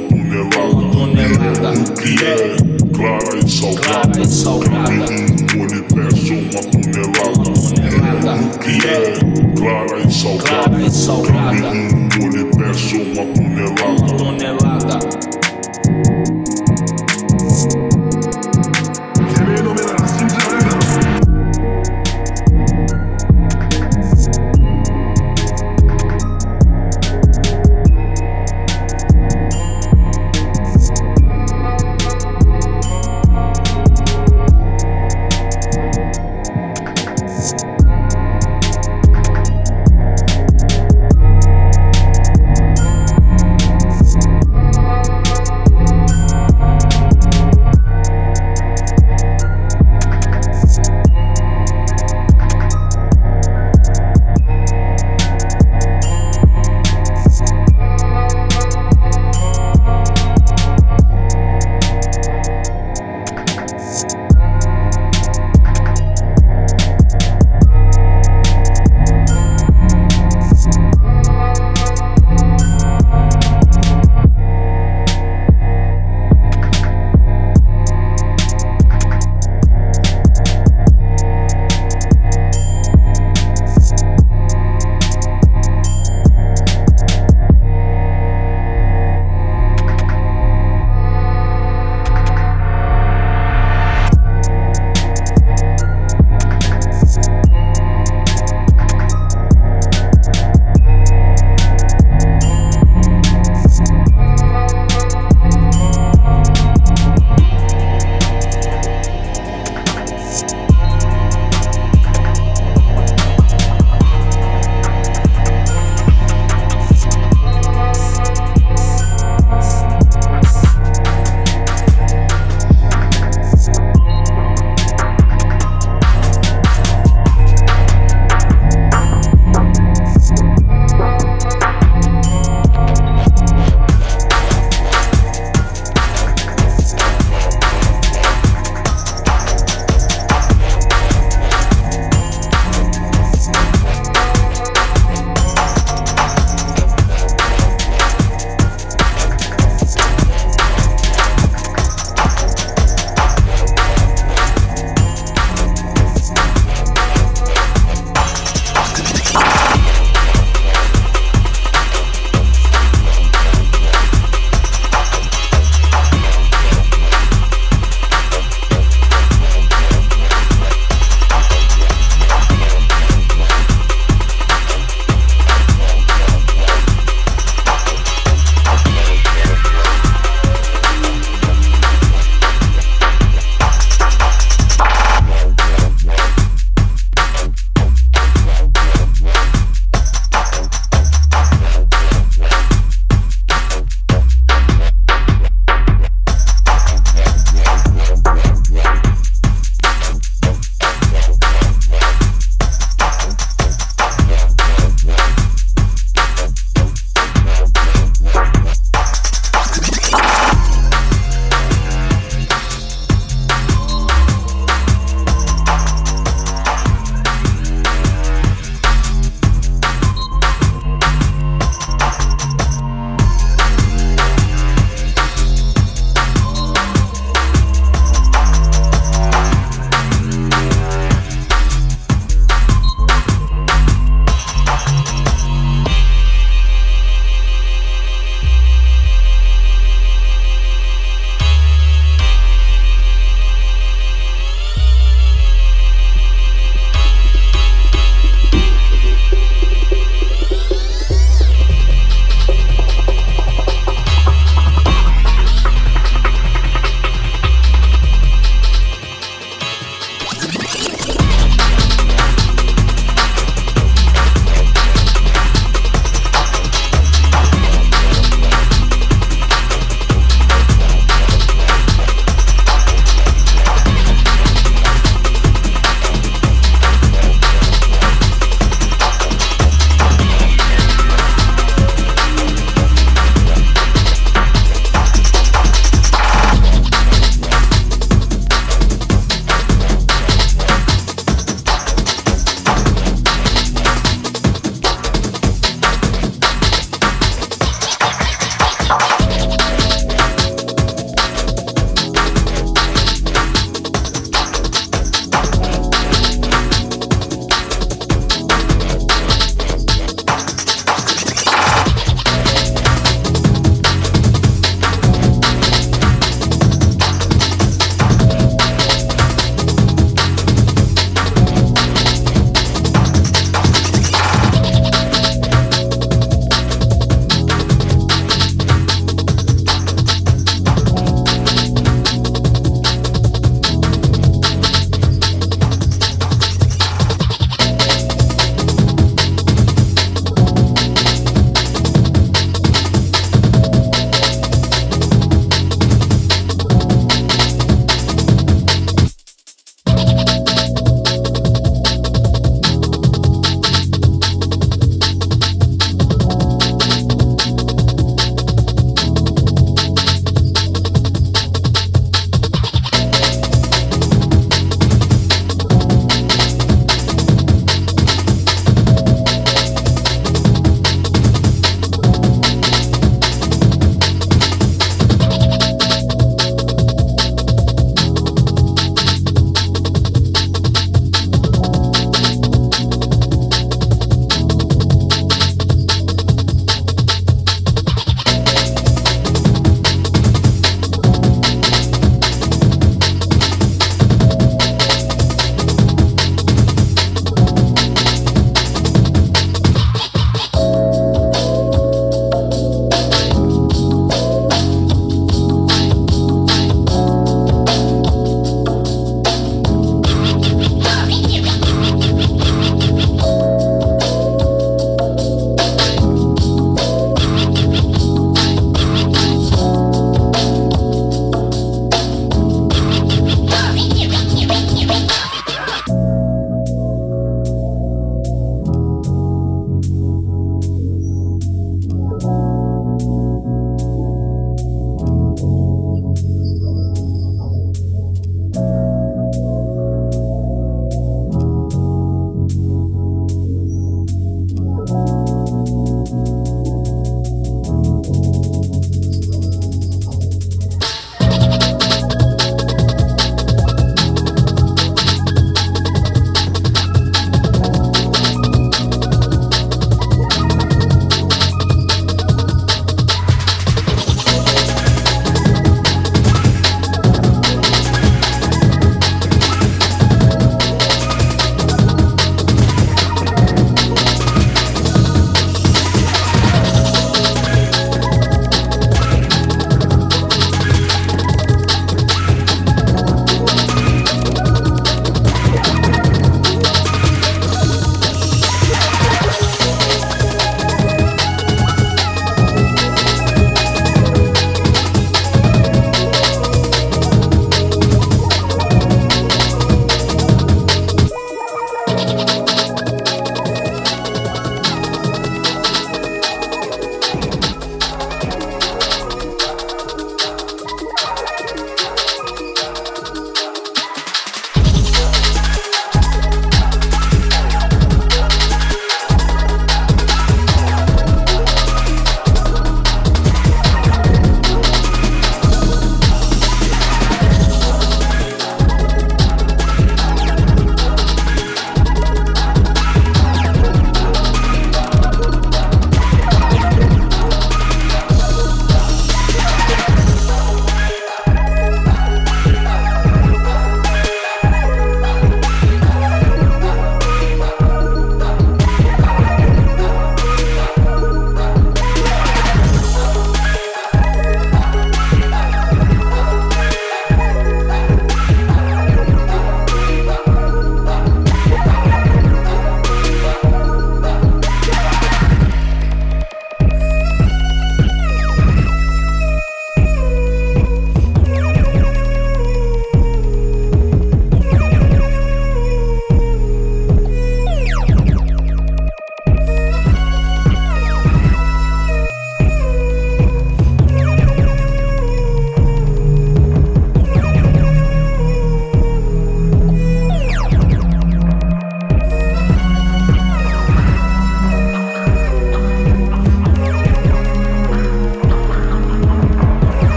peço uma